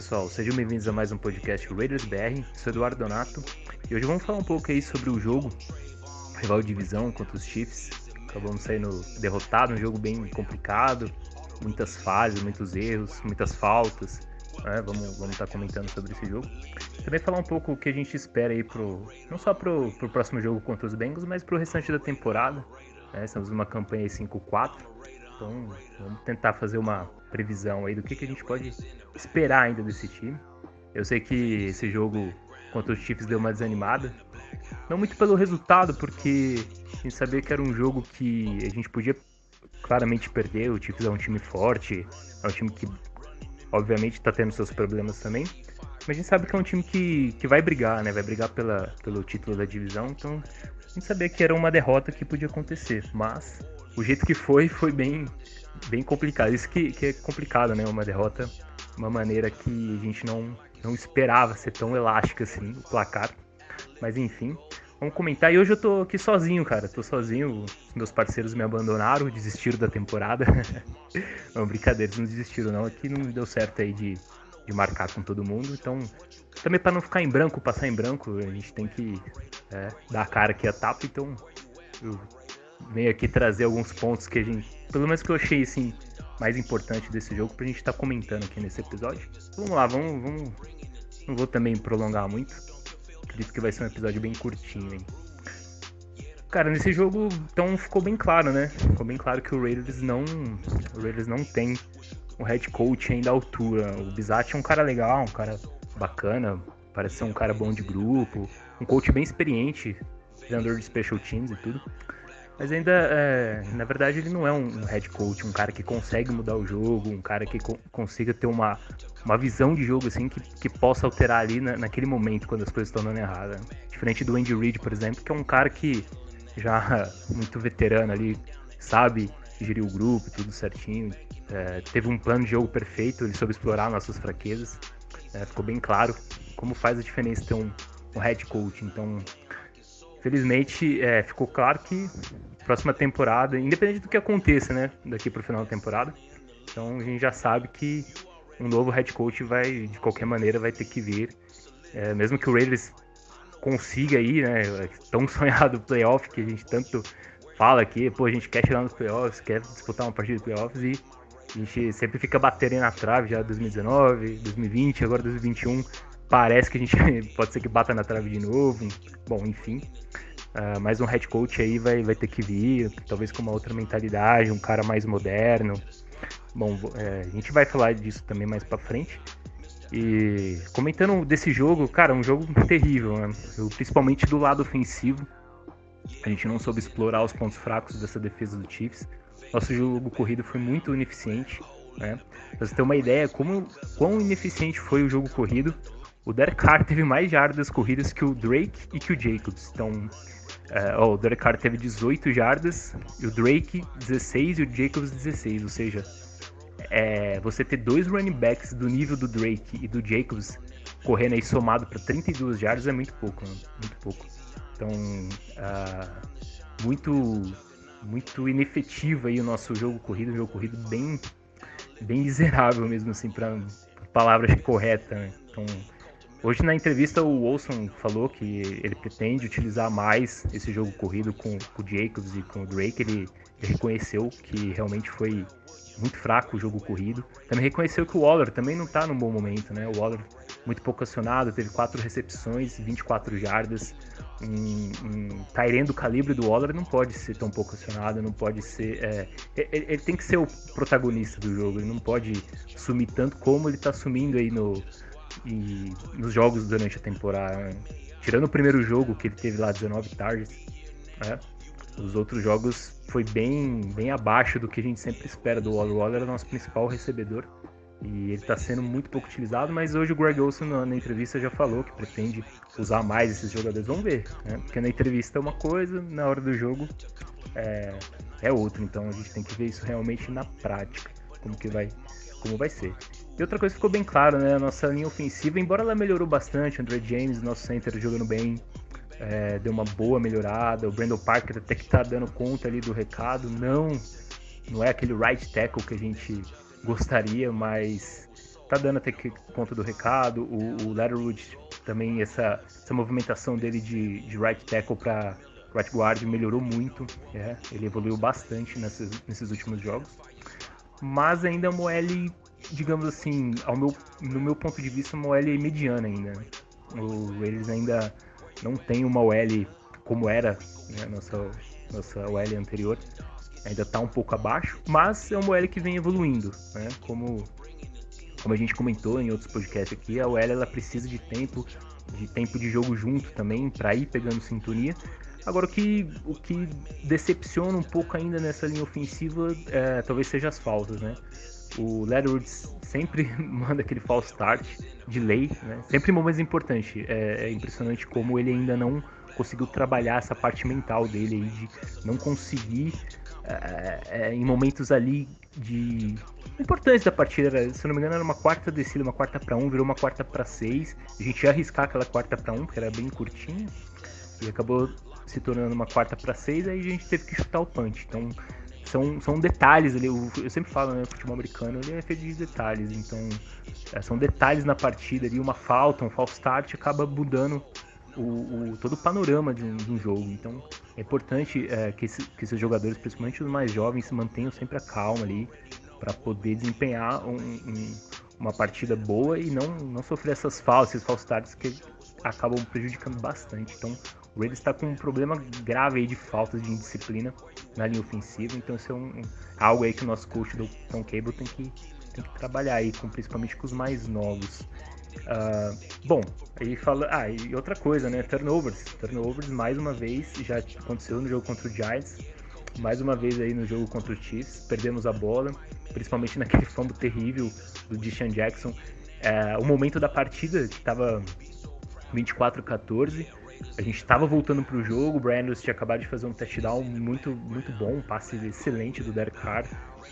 Pessoal, sejam bem-vindos a mais um podcast Raiders BR. Sou Eduardo Donato e hoje vamos falar um pouco aí sobre o jogo rival de divisão contra os Chiefs. Acabamos saindo derrotado, um jogo bem complicado, muitas falhas, muitos erros, muitas faltas. Né? Vamos vamos estar tá comentando sobre esse jogo. Também falar um pouco o que a gente espera aí pro não só pro, pro próximo jogo contra os Bengals, mas pro restante da temporada. Né? Estamos numa campanha 5-4, então vamos tentar fazer uma previsão aí do que, que a gente pode esperar ainda desse time. Eu sei que esse jogo contra os Chiefs deu uma desanimada. Não muito pelo resultado, porque a gente sabia que era um jogo que a gente podia claramente perder. O Chiefs é um time forte, é um time que obviamente está tendo seus problemas também. Mas a gente sabe que é um time que, que vai brigar, né? Vai brigar pela, pelo título da divisão. Então a gente sabia que era uma derrota que podia acontecer. Mas o jeito que foi, foi bem, bem complicado. Isso que, que é complicado, né? Uma derrota, uma maneira que a gente não, não esperava ser tão elástica assim, o placar. Mas enfim, vamos comentar. E hoje eu tô aqui sozinho, cara. Tô sozinho. Os meus parceiros me abandonaram, desistiram da temporada. não, brincadeira, eles não desistiram, não. Aqui não deu certo aí de, de marcar com todo mundo. Então, também para não ficar em branco, passar em branco, a gente tem que é, dar a cara aqui a tapa. Então, eu venho aqui trazer alguns pontos que a gente, pelo menos que eu achei assim, mais importante desse jogo pra gente estar tá comentando aqui nesse episódio. Vamos lá, vamos, vamos. Não vou também prolongar muito. Acredito que vai ser um episódio bem curtinho, hein? Cara, nesse jogo, então ficou bem claro, né? Ficou bem claro que o Raiders não, o Raiders não tem um head coach ainda à altura. O Bizat é um cara legal, um cara bacana, parece ser um cara bom de grupo, um coach bem experiente, treinador de special teams e tudo. Mas ainda, é, na verdade, ele não é um head coach, um cara que consegue mudar o jogo, um cara que co consiga ter uma, uma visão de jogo assim que, que possa alterar ali na, naquele momento quando as coisas estão dando errada. Diferente do Andy Reid, por exemplo, que é um cara que já muito veterano ali, sabe gerir o grupo, tudo certinho. É, teve um plano de jogo perfeito, ele soube explorar nossas fraquezas. É, ficou bem claro como faz a diferença ter um, um head coach. Então, felizmente, é, ficou claro que próxima temporada, independente do que aconteça, né, daqui para o final da temporada. Então a gente já sabe que um novo head coach vai, de qualquer maneira, vai ter que vir. É, mesmo que o Raiders consiga aí, né, tão sonhado playoff que a gente tanto fala aqui, pô, a gente quer chegar nos playoffs, quer disputar uma partida de playoffs e a gente sempre fica batendo na trave já 2019, 2020, agora 2021. Parece que a gente pode ser que bata na trave de novo. Bom, enfim. Uh, mais um head coach aí vai, vai ter que vir, talvez com uma outra mentalidade, um cara mais moderno. Bom, é, a gente vai falar disso também mais para frente. E comentando desse jogo, cara, um jogo terrível, né? principalmente do lado ofensivo. A gente não soube explorar os pontos fracos dessa defesa do Chiefs. Nosso jogo corrido foi muito ineficiente. Né? Pra você ter uma ideia como quão ineficiente foi o jogo corrido, o Derek Carr teve mais jardas corridas que o Drake e que o Jacobs. Então, é, o Derek Carr teve 18 jardas, e o Drake 16 e o Jacobs 16. Ou seja, é, você ter dois running backs do nível do Drake e do Jacobs correndo aí somado para 32 jardas é muito pouco, né? muito pouco. Então, uh, muito muito inefetivo aí o nosso jogo corrido, um jogo corrido bem bem miserável mesmo assim para palavras corretas, né? Então, Hoje na entrevista o Olson falou que ele pretende utilizar mais esse jogo corrido com, com o Jacobs e com o Drake. Ele, ele, reconheceu que realmente foi muito fraco o jogo corrido. Também reconheceu que o Waller também não está num bom momento, né? O Waller muito pouco acionado, teve quatro recepções, 24 jardas. Um, um do calibre do Waller não pode ser tão pouco acionado, não pode ser. É, ele, ele, tem que ser o protagonista do jogo, ele não pode sumir tanto como ele está sumindo aí no, e nos jogos durante a temporada. Tirando o primeiro jogo, que ele teve lá 19 targets, né? os outros jogos foi bem, bem abaixo do que a gente sempre espera do Waller. Waller é o nosso principal recebedor e ele está sendo muito pouco utilizado, mas hoje o Greg Olson na, na, entrevista já falou que pretende usar mais esses jogadores. Vamos ver, né? Porque na entrevista é uma coisa, na hora do jogo é, é outra. Então a gente tem que ver isso realmente na prática, como que vai, como vai ser. E outra coisa que ficou bem claro, né? A nossa linha ofensiva, embora ela melhorou bastante, o André James, nosso center, jogando bem, é, deu uma boa melhorada. O Brandon Parker até que tá dando conta ali do recado. Não, não é aquele right tackle que a gente gostaria, mas tá dando até que conta do recado. O, o Letterwood também, essa, essa movimentação dele de, de right tackle para right guard melhorou muito. É, ele evoluiu bastante nesses, nesses últimos jogos. Mas ainda é uma digamos assim, ao meu, no meu ponto de vista, uma OL mediana ainda. O, eles ainda não têm uma OL como era né, nossa, nossa OL anterior. Ainda está um pouco abaixo, mas é uma OL que vem evoluindo, né? Como como a gente comentou em outros podcasts aqui, a OL ela precisa de tempo, de tempo de jogo junto também, para ir pegando sintonia. Agora, o que, o que decepciona um pouco ainda nessa linha ofensiva é, talvez seja as faltas, né? O Leatherwood sempre manda aquele false start de lei, né? Sempre em momentos importantes. É, é, impressionante como ele ainda não conseguiu trabalhar essa parte mental dele aí de não conseguir é, é, em momentos ali de importantes da partida. Se eu não me engano, era uma quarta descida, uma quarta para um, virou uma quarta para seis. A gente ia arriscar aquela quarta para um, porque era bem curtinha, e acabou se tornando uma quarta para seis. Aí a gente teve que chutar o punch. Então são, são detalhes ali. Eu sempre falo, né? O futebol americano ele é feito de detalhes. Então é, são detalhes na partida ali. Uma falta, um false start acaba mudando o, o, todo o panorama de um, de um, jogo. Então é importante é, que, esse, que, esses jogadores, principalmente os mais jovens, se mantenham sempre a calma ali para poder desempenhar um, um, uma partida boa e não, não sofrer essas falsas, esses false starts que acabam prejudicando bastante. Então o Raiders está com um problema grave aí de falta de indisciplina na linha ofensiva. Então isso é um, algo aí que o nosso coach do Tom Cable tem que, tem que trabalhar aí, com, principalmente com os mais novos. Uh, bom, aí fala. Ah, e outra coisa, né? Turnovers. Turnovers, mais uma vez, já aconteceu no jogo contra o Giants. Mais uma vez aí no jogo contra o Chiefs. Perdemos a bola, principalmente naquele fumble terrível do Deshaun Jackson. Uh, o momento da partida, que estava 24 14 a gente estava voltando para o jogo, o Brian tinha acabado de fazer um touchdown muito, muito bom, um passe excelente do Derek Carr.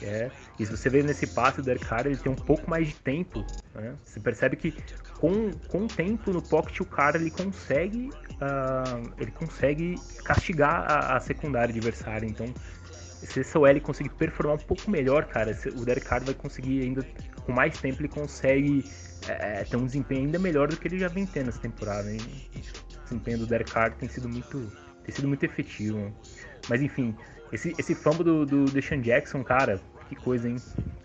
É, e se você vê nesse passe, o Derek Carr ele tem um pouco mais de tempo. Né? Você percebe que com, com tempo no pocket o cara ele consegue, uh, ele consegue castigar a, a secundária adversária. Então, se esse OL conseguir performar um pouco melhor, cara, o Derek Carr vai conseguir ainda, com mais tempo, ele consegue é, ter um desempenho ainda melhor do que ele já vem tendo essa temporada. Hein? Desempenho do Derek Carr tem sido muito, tem sido muito efetivo. Mas enfim, esse, esse fumble do, do Deshaun Jackson, cara, que coisa, hein?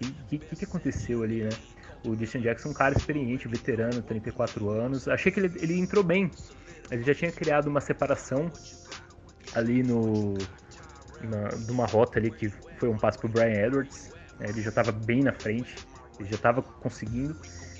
O que, que, que, aconteceu ali, né? O Deshaun Jackson é um cara experiente, veterano, 34 anos. Achei que ele, ele entrou bem. Ele já tinha criado uma separação ali no. Na, numa rota ali que foi um passo pro Brian Edwards. Ele já estava bem na frente, ele já estava conseguindo.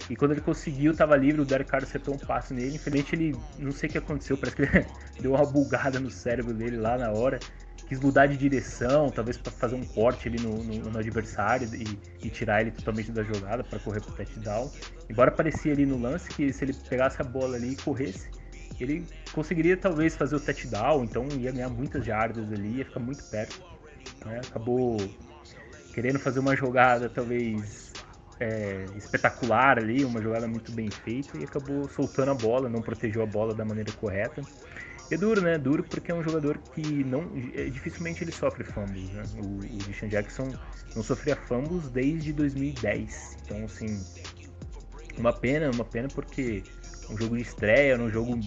E quando ele conseguiu, tava livre, o Derek Carr acertou um passe nele. Infelizmente ele, não sei o que aconteceu, parece que ele deu uma bugada no cérebro dele lá na hora. Quis mudar de direção, talvez para fazer um corte ali no, no, no adversário e, e, tirar ele totalmente da jogada para correr pro touchdown. Embora parecia ali no lance que se ele pegasse a bola ali e corresse, ele conseguiria talvez fazer o touchdown, então ia ganhar muitas jardas ali, ia ficar muito perto. Né? Acabou querendo fazer uma jogada talvez é, espetacular ali, uma jogada muito bem feita e acabou soltando a bola, não protegeu a bola da maneira correta. É duro, né? Duro porque é um jogador que não é, dificilmente ele sofre fumbles, né? O, o Deshaun Jackson não sofria fumbles desde 2010. Então, assim, uma pena, uma pena porque um jogo de estreia, um jogo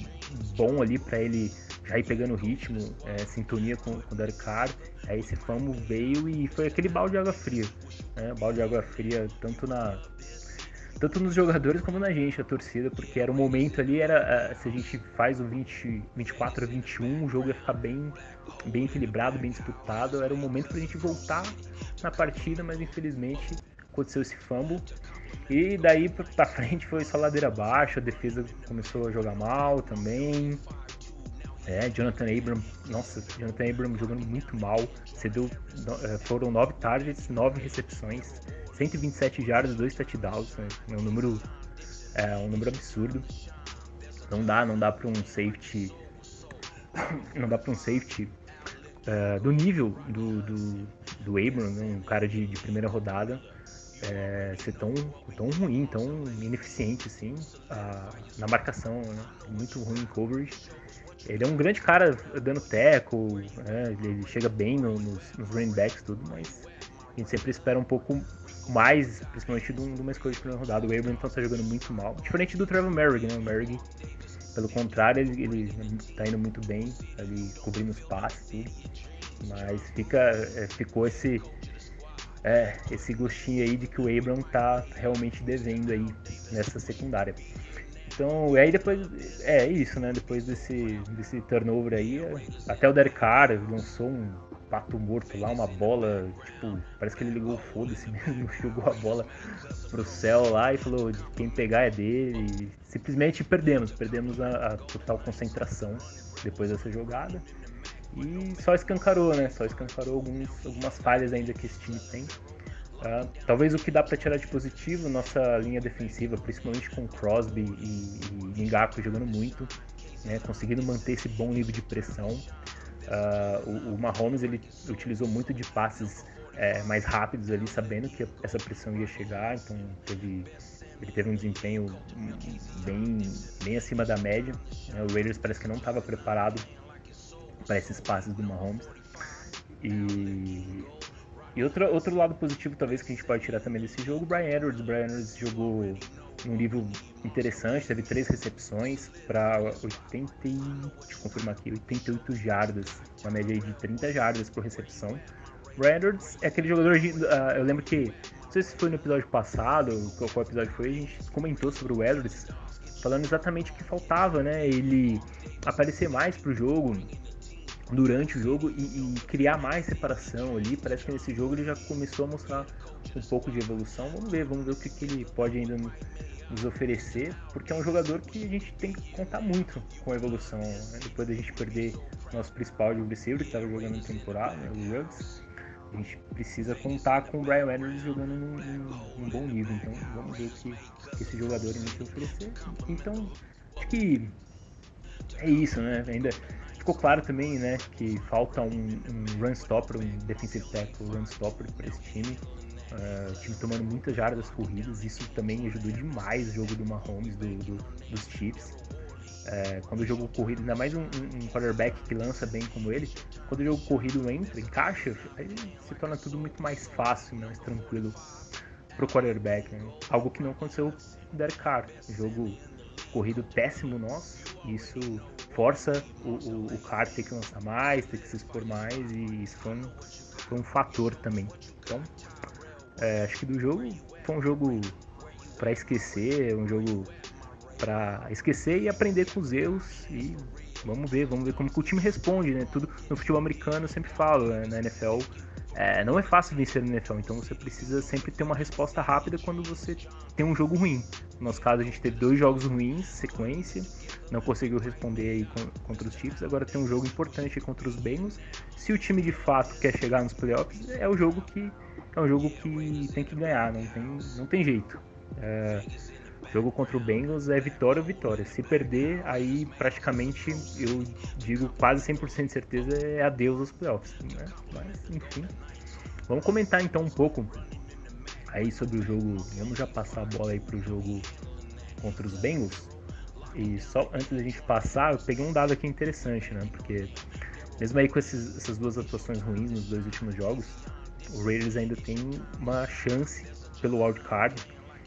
bom ali para ele já ir pegando ritmo, é, sintonia com, com o Derek Carr. Aí esse fumble veio e foi aquele balde de água fria. Né? Balde de água fria tanto na tanto nos jogadores como na gente, a torcida, porque era o momento ali, era se a gente faz o 20, 24 a 21, o jogo ia ficar bem, bem equilibrado, bem disputado, era o momento pra gente voltar na partida, mas infelizmente aconteceu esse fumble. E daí pra frente foi só ladeira abaixo, a defesa começou a jogar mal também. É, Jonathan Abram, nossa, Jonathan Abram jogando muito mal. Cedeu, é, foram nove targets, nove recepções, 127 jardas, dois touchdowns. Né? É um número, é um número absurdo. Não dá, não dá para um safety, não dá para um safety uh, do nível do, do, do Abram, né? um cara de, de primeira rodada, é, ser tão, tão ruim, tão ineficiente assim na marcação, né? muito ruim em coverage. Ele é um grande cara dando teco, né? ele chega bem no, nos, nos running backs tudo, mas a gente sempre espera um pouco mais, principalmente de uma escolha de primeira rodada. O Abram então tá jogando muito mal. Diferente do Trevor Merrick, né? O Merrick, pelo contrário, ele, ele tá indo muito bem, ali cobrindo os passes, tudo. Mas fica, é, ficou esse, é, esse gostinho aí de que o Abram tá realmente devendo aí nessa secundária. Então, aí depois, é isso, né? Depois desse, desse turnover aí, até o Derek Carr lançou um pato morto lá, uma bola, tipo, parece que ele ligou o foda-se mesmo, jogou a bola pro céu lá e falou: quem pegar é dele. E simplesmente perdemos, perdemos a, a total concentração depois dessa jogada. E só escancarou, né? Só escancarou alguns, algumas falhas ainda que esse time tem. Uh, talvez o que dá para tirar de positivo, nossa linha defensiva, principalmente com Crosby e, e Ngaku jogando muito, né, conseguindo manter esse bom nível de pressão. Uh, o, o, Mahomes ele utilizou muito de passes é, mais rápidos ali, sabendo que essa pressão ia chegar, então teve, ele teve um desempenho bem, bem acima da média. Né, o Raiders parece que não estava preparado para esses passes do Mahomes. E e outro, outro lado positivo, talvez, que a gente pode tirar também desse jogo, o Brian Edwards. O Brian Edwards jogou um nível interessante, teve três recepções para 80, deixa confirmar aqui, 88 jardas, uma média de 30 jardas por recepção. Brian Edwards é aquele jogador, de, uh, eu lembro que, não sei se foi no episódio passado, qual, qual episódio foi, a gente comentou sobre o Edwards, falando exatamente o que faltava, né, ele aparecer mais pro jogo, durante o jogo e, e, criar mais separação ali. Parece que nesse jogo ele já começou a mostrar um pouco de evolução. Vamos ver, vamos ver o que, que ele pode ainda nos oferecer, porque é um jogador que a gente tem que contar muito com a evolução. Né? Depois da gente perder nosso principal de receiver, que estava jogando em temporada, né? o Ruggs, a gente precisa contar com o Brian Edwards jogando num, num, num, bom nível. Então vamos ver o que, que esse jogador ainda tem oferecer. Então, acho que é isso, né? Ainda Ficou claro também, né, que falta um, um run stopper, um defensive tackle run stopper para esse time. Uh, o time tomando muitas jardas corridas, isso também ajudou demais o jogo do Mahomes, do, do, dos Chiefs. Uh, quando o jogo corrido, ainda mais um, um, quarterback que lança bem como ele, quando o jogo corrido entra, encaixa, aí se torna tudo muito mais fácil, mais tranquilo pro quarterback. Né? Algo que não aconteceu com o Derek Carr. Jogo corrido péssimo nosso, isso força o, o, o cara ter que lançar mais, ter que se expor mais, e isso foi um, foi um fator também. Então, é, acho que do jogo foi um jogo para esquecer, um jogo para esquecer e aprender com os erros e vamos ver, vamos ver como o time responde, né? Tudo no futebol americano eu sempre falo, né? na NFL é, não é fácil vencer no NFL, então você precisa sempre ter uma resposta rápida quando você tem um jogo ruim. No nosso caso, a gente teve dois jogos ruins, sequência, não conseguiu responder aí contra os Chiefs, agora tem um jogo importante contra os Bengals. Se o time de fato quer chegar nos playoffs, é o jogo que é um jogo que tem que ganhar, não tem, não tem jeito. É, jogo contra o Bengals é vitória ou vitória. Se perder, aí praticamente eu digo quase 100% de certeza é adeus aos playoffs. Né? Mas enfim, vamos comentar então um pouco aí sobre o jogo. Vamos já passar a bola aí pro jogo contra os Bengals. E só antes da gente passar, eu peguei um dado aqui interessante, né? Porque mesmo aí com esses, essas duas atuações ruins nos dois últimos jogos, o Raiders ainda tem uma chance pelo wild card,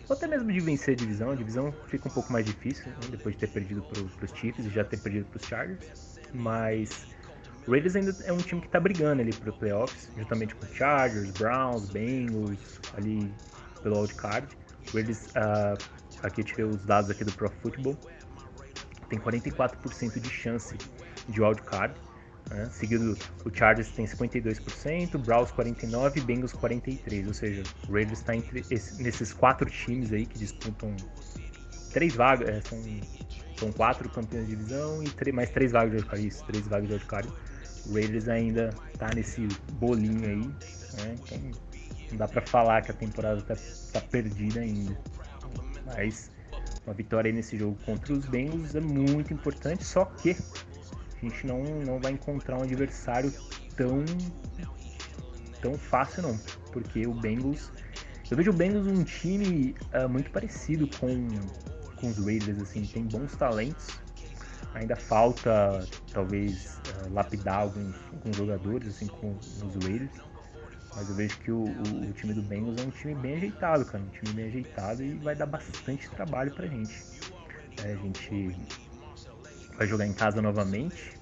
ou até mesmo de vencer a divisão. A divisão fica um pouco mais difícil né? depois de ter perdido para os Chiefs e já ter perdido para os Chargers, mas o Raiders ainda é um time que está brigando ali para playoffs, juntamente com Chargers, Browns, Bengals, ali pelo wild card. O Raiders, uh, aqui eu tirei os dados aqui do Pro Football, tem 44% de chance de wild card. Né? Seguido, o Chargers tem 52%, Browns 49% Bengals 43%. Ou seja, o Raiders está entre esse, nesses quatro times aí que disputam três vagas, é, são, são quatro campeões de divisão e mais três vagas de wildcard, isso, três vagas de wildcard. O Raiders ainda está nesse bolinho aí, né? então não dá para falar que a temporada está tá perdida ainda. Mas uma vitória nesse jogo contra os Bengals é muito importante, só que a gente não, não vai encontrar um adversário tão tão fácil não, porque o Bengals eu vejo o Bengals um time uh, muito parecido com, com os Raiders, assim, tem bons talentos, ainda falta talvez uh, lapidar alguns, alguns jogadores assim com os Raiders, Mas eu vejo que o, o, o, time do Bengals é um time bem ajeitado, cara. Um time bem ajeitado e vai dar bastante trabalho pra gente. É, a gente vai jogar em casa novamente.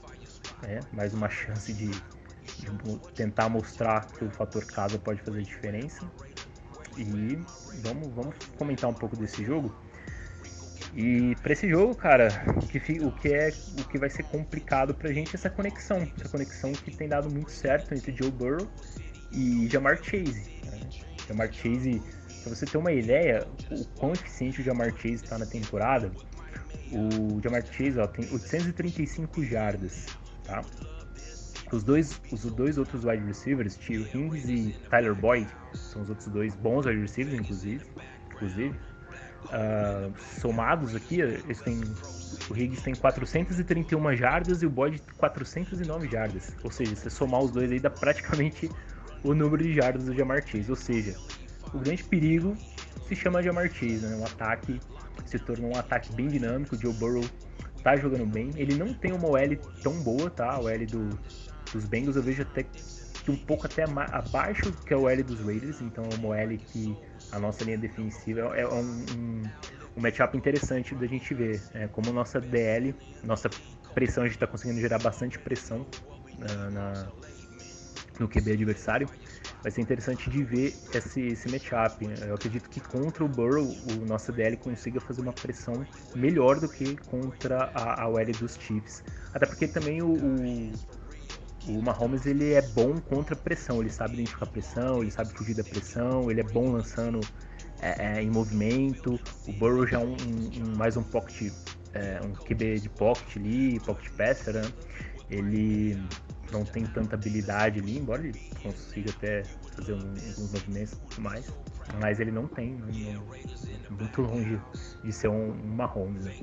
É, mais uma chance de, de tentar mostrar que o fator casa pode fazer diferença. E vamos, vamos comentar um pouco desse jogo. E para esse jogo, cara, o que, o que é o que vai ser complicado pra gente é essa conexão. Essa conexão que tem dado muito certo entre Joe Burrow e Jamar Chase. Né? Jamar Chase, pra você ter uma ideia, o quão eficiente o Jamar Chase está na temporada, o Jamar Chase ó, tem 835 jardas, tá? Os dois, os dois outros wide receivers, Tio Hings e Tyler Boyd, são os outros dois bons wide receivers, inclusive. inclusive uh, somados aqui, eles têm, o Higgs tem 431 jardas e o Boyd 409 jardas. Ou seja, se somar os dois aí dá praticamente o número de jardas do Jamar Chase. Ou seja, o grande perigo se chama Jamar Chase, né? O ataque se tornou um ataque bem dinâmico. O Joe Burrow tá jogando bem. Ele não tem uma OL tão boa, tá? A OL do, dos Bengals eu vejo até que um pouco até abaixo que a OL dos Raiders. Então é uma OL que a nossa linha defensiva é, é um, um, um matchup interessante da gente ver. É, como nossa DL, nossa pressão, a gente está conseguindo gerar bastante pressão na, na, no QB adversário. Vai ser interessante de ver esse, esse matchup. Eu acredito que contra o Burrow, o nosso DL consiga fazer uma pressão melhor do que contra a, a OL dos Chiefs. Até porque também o, o o Mahomes ele é bom contra pressão, ele sabe identificar pressão, ele sabe fugir da pressão, ele é bom lançando é, é, em movimento. O Burrow já é um, um, mais um pocket, é, um QB de pocket ali, pocket passer, né? Ele não tem tanta habilidade ali, embora ele consiga até fazer alguns movimentos e tudo mais, mas ele não tem, não, não, muito longe de ser um, um Mahomes. Né?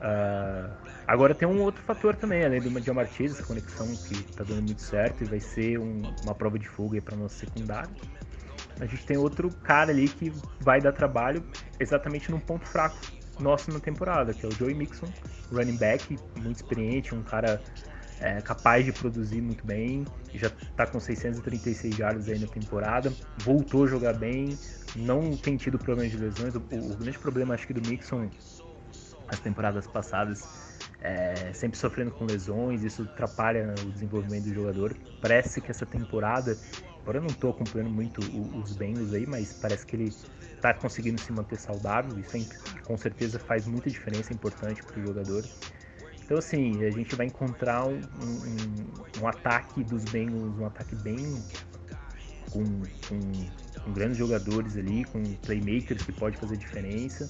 Uh, agora tem um outro fator também, além do Jamar Chase, essa conexão que está dando muito certo e vai ser um, uma prova de fuga para nosso secundário. A gente tem outro cara ali que vai dar trabalho exatamente num ponto fraco nosso na temporada, que é o Joey Mixon, running back, muito experiente, um cara é, capaz de produzir muito bem, já está com 636 jardas aí na temporada, voltou a jogar bem, não tem tido problemas de lesões. O, o, o grande problema acho que do Mixon as temporadas passadas, é, sempre sofrendo com lesões, isso atrapalha o desenvolvimento do jogador. Parece que essa temporada, agora eu não estou acompanhando muito os Bengals aí, mas parece que ele está conseguindo se manter saudável, isso com certeza faz muita diferença, é importante para o jogador. Então, assim, a gente vai encontrar um, um, um ataque dos Bengals, um ataque bem com, com, com, grandes jogadores ali, com playmakers que pode fazer diferença.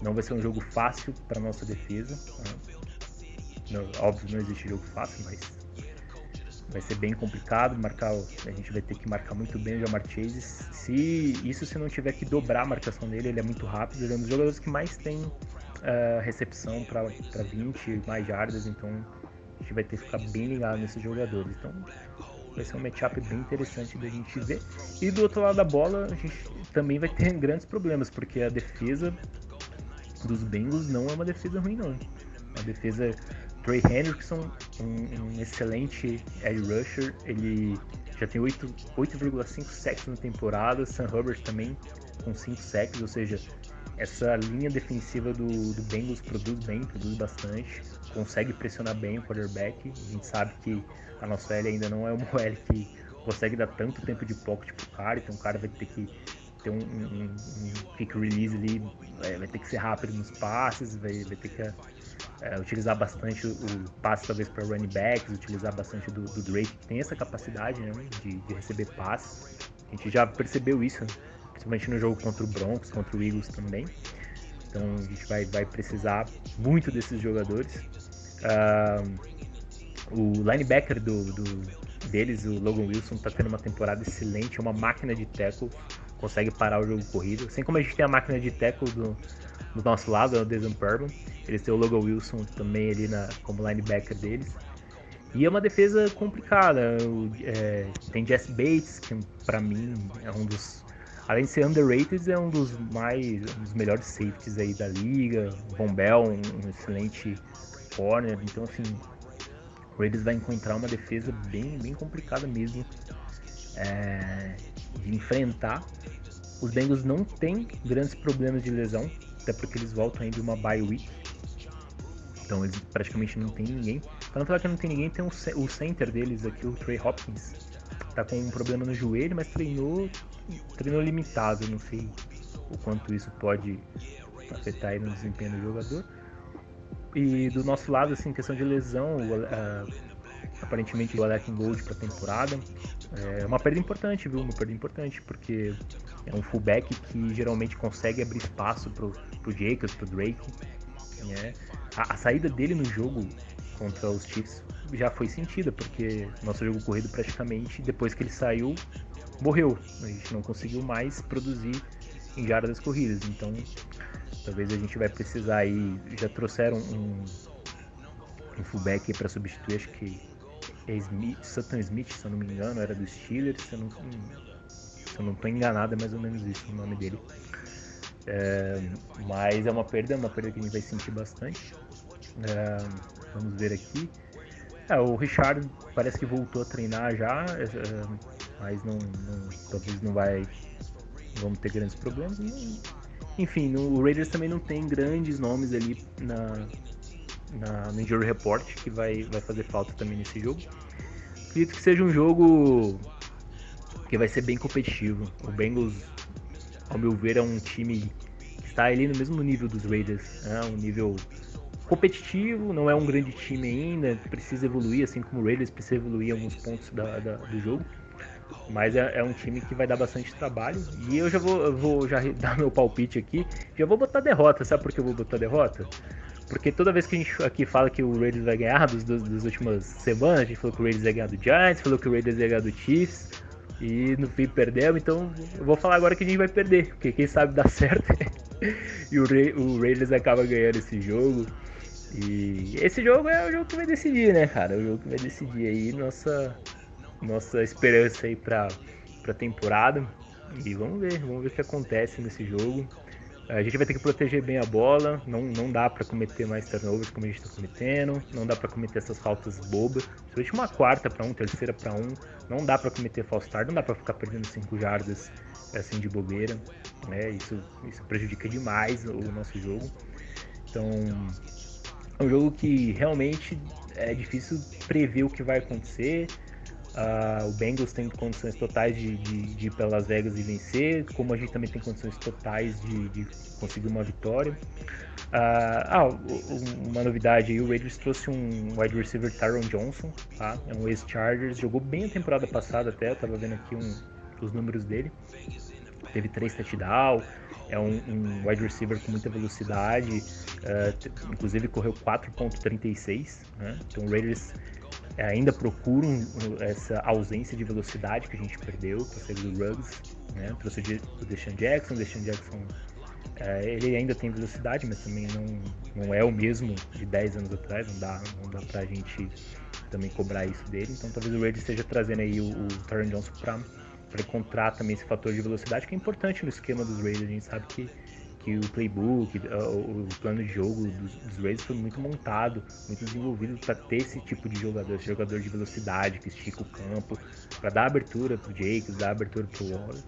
Não vai ser um jogo fácil para nossa defesa. Né? Não, óbvio, não existe jogo fácil, mas vai ser bem complicado. Marcar, a gente vai ter que marcar muito bem o Jamar Chase. Se isso se não tiver que dobrar a marcação dele, ele é muito rápido. Ele é um dos jogadores que mais tem uh, recepção para 20 mais jardas, então a gente vai ter que ficar bem ligado nesses jogadores. Então vai ser um matchup bem interessante da gente ver. E do outro lado da bola, a gente também vai ter grandes problemas, porque a defesa dos Bengals não é uma defesa ruim, não. A defesa Trey Hendrickson, um, um excelente edge rusher, ele já tem 8,5 sacks na temporada. Sam Hubbard também com 5 sacks, ou seja, essa linha defensiva do, do Bengals produz bem, produz bastante, consegue pressionar bem o quarterback. A gente sabe que a nossa L ainda não é uma L que consegue dar tanto tempo de pocket pro cara, então o cara vai ter que ter um, um, um quick release ali, é, vai ter que ser rápido nos passes, vai, vai ter que é, utilizar bastante o, passe talvez para running backs, utilizar bastante do, do, Drake, que tem essa capacidade né, de, de, receber passes. A gente já percebeu isso, principalmente no jogo contra o Broncos, contra o Eagles também. Então a gente vai, vai precisar muito desses jogadores. Uh, o linebacker do, do, deles, o Logan Wilson, está tendo uma temporada excelente, é uma máquina de tackle consegue parar o jogo corrido. Assim como a gente tem a máquina de tackle do, do nosso lado, o Desmond Purban, eles têm o Logan Wilson também ali na, como linebacker deles. E é uma defesa complicada. É, tem Jesse Bates, que para mim é um dos. Além de ser underrated, é um dos mais. um dos melhores safeties aí da liga. Von um, um excelente corner. Então, assim, o Raiders vai encontrar uma defesa bem, bem complicada mesmo é, de enfrentar. Os Bengals não têm grandes problemas de lesão, até porque eles voltam ainda uma bye week. Então eles praticamente não tem ninguém. Pra não falar que não tem ninguém, tem o center deles aqui, o Trey Hopkins. Tá com um problema no joelho, mas treinou, treinou limitado. Não sei o quanto isso pode afetar no desempenho do jogador. E do nosso lado, assim, questão de lesão, uh, aparentemente o Alec Gold para a temporada. É uma perda importante, viu? Uma perda importante, porque é um fullback que geralmente consegue abrir espaço pro, pro Jacobs, pro Drake. Né? A, a, saída dele no jogo contra os Chiefs já foi sentida, porque nosso jogo corrido praticamente, depois que ele saiu, morreu. A gente não conseguiu mais produzir em jardas corridas. Então, talvez a gente vai precisar aí. Já trouxeram um, um fullback para substituir, acho que é Smith, Sutton Smith, se eu não me engano, era do Steelers, se eu não, se eu não tô enganado, é mais ou menos isso o nome dele. É, mas é uma perda, uma perda que a gente vai sentir bastante. É, vamos ver aqui. É, o Richard parece que voltou a treinar já, é, é mas não, não, talvez não vai. Vamos ter grandes problemas. Enfim, no, o Raiders também não tem grandes nomes ali na, na, no Injury Report, que vai, vai fazer falta também nesse jogo. Acredito que seja um jogo que vai ser bem competitivo. O Bengals, ao meu ver, é um time que está ali no mesmo nível dos Raiders, né? um nível competitivo, não é um grande time ainda, precisa evoluir, assim como o Raiders precisa evoluir em alguns pontos da, da, do jogo. Mas é, é, um time que vai dar bastante trabalho. E eu já vou, eu vou já dar meu palpite aqui. Já vou botar derrota. Sabe por que eu vou botar derrota? Porque toda vez que a gente aqui fala que o Raiders vai ganhar dos, dos, das últimas semanas, a gente falou que o Raiders ia ganhar do Giants, falou que o Raiders ia ganhar do Chiefs. E no fim perdeu, então eu vou falar agora que a gente vai perder, porque quem sabe dá certo. e o, o Raiders acaba ganhando esse jogo. E esse jogo é o jogo que vai decidir, né, cara? O jogo que vai decidir aí nossa, nossa esperança aí pra, pra temporada. E vamos ver, vamos ver o que acontece nesse jogo. A gente vai ter que proteger bem a bola, não, não dá para cometer mais turnovers como a gente está cometendo, não dá para cometer essas faltas bobas. Principalmente uma quarta para um, terceira para um, não dá para cometer false start, não dá para ficar perdendo 5 jardas assim de bobeira, né? Isso, isso prejudica demais o nosso jogo. Então, é um jogo que realmente é difícil prever o que vai acontecer. Uh, o Bengals tem condições totais de, de, de, ir para Las Vegas e vencer, como a gente também tem condições totais de, de conseguir uma vitória. Uh, ah, uma novidade aí, o Raiders trouxe um wide receiver Tyron Johnson, tá? É um ex-Chargers, jogou bem a temporada passada até, eu tava vendo aqui um, os números dele. Teve três touchdowns, é um, um, wide receiver com muita velocidade, uh, inclusive correu 4.36, né? Então o Raiders ainda procuram essa ausência de velocidade que a gente perdeu saída do Ruggs. Né? Trouxe o Deshaun Jackson, o Deshaun Jackson é, ele ainda tem velocidade, mas também não, não é o mesmo de 10 anos atrás, não dá, não dá pra gente também cobrar isso dele. Então talvez o Raiders esteja trazendo aí o, o Taron Johnson para encontrar também esse fator de velocidade que é importante no esquema dos Raiders. A gente sabe que que o playbook, o plano de jogo dos, dos Raiders foi muito montado, muito desenvolvido para ter esse tipo de jogador, esse jogador de velocidade que estica o campo, para dar abertura pro Jacobs, dar abertura pro Waller.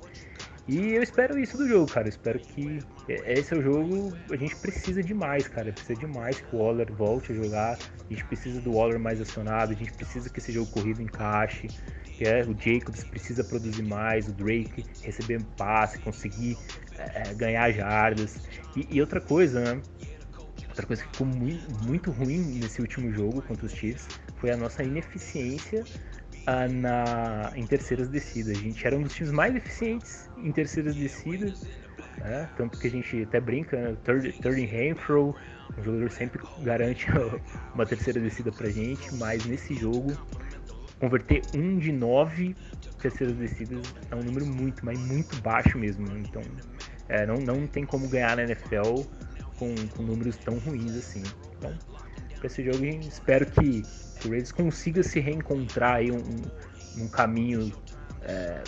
E eu espero isso do jogo, cara. Eu espero que esse é o jogo. A gente precisa demais, cara. Precisa demais que o Waller volte a jogar. A gente precisa do Waller mais acionado. A gente precisa que esse jogo corrido encaixe. É, o Jacobs precisa produzir mais. O Drake receber passe, conseguir é, ganhar jardas. E, e, outra coisa, né? Outra coisa que ficou muito, muito ruim nesse último jogo contra os Chiefs foi a nossa ineficiência ah, na, em terceiras descidas. A gente era um dos times mais eficientes em terceiras descidas. Né? Tanto que a gente até brinca, né? third, third throw, o jogador sempre garante uma terceira descida pra gente, mas nesse jogo converter um de nove terceiras descidas é um número muito, mas muito baixo mesmo. Então é, não, não tem como ganhar na NFL com, com números tão ruins assim. Então, para esse jogo, espero que o Raiders consiga se reencontrar aí um, um caminho, é,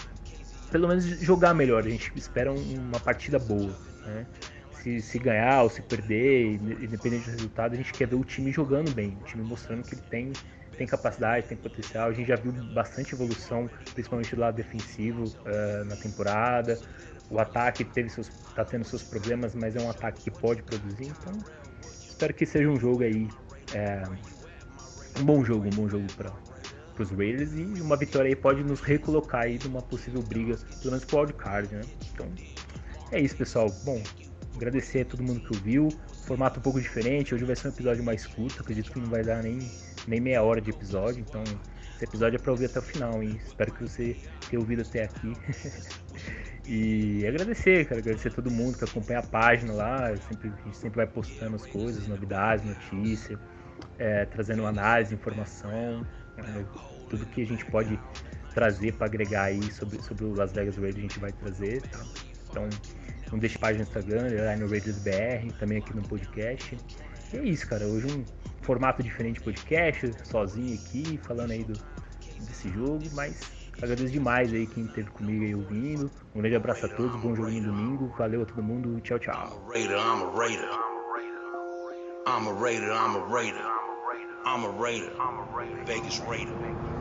pelo menos jogar melhor. A gente espera uma partida boa. Né? Se, se ganhar ou se perder, independente do resultado, a gente quer ver o time jogando bem, o time mostrando que ele tem tem capacidade, tem potencial. A gente já viu bastante evolução, principalmente do lado defensivo uh, na temporada. O ataque teve seus, tá tendo seus problemas, mas é um ataque que pode produzir. Então, espero que seja um jogo aí, é, um bom jogo, um bom jogo para os Raiders e uma vitória aí pode nos recolocar aí numa possível briga, pelo menos pro wildcard, né? Então, é isso, pessoal. Bom, agradecer a todo mundo que ouviu. Formato um pouco diferente, hoje vai ser um episódio mais curto, acredito que não vai dar nem, nem meia hora de episódio, então esse episódio é para ouvir até o final, hein? Espero que você tenha ouvido até aqui. e agradecer, cara, agradecer a todo mundo que acompanha a página lá, sempre, a gente sempre vai postando as coisas, novidades, notícias, é, trazendo análise, informação, é, tudo que a gente pode trazer para agregar aí sobre, sobre o Las Vegas Raiders a gente vai trazer, tá? Então, não deixe página no Instagram, lá no Raiders BR, também aqui no podcast. E é isso, cara. Hoje um formato diferente de podcast, sozinho aqui, falando aí do, desse jogo, mas agradeço demais aí quem esteve comigo aí ouvindo. Um grande abraço a todos, bom jogo domingo, valeu a todo mundo, tchau, tchau. I'm a raider, I'm a raider. I'm a raider. Vegas raider.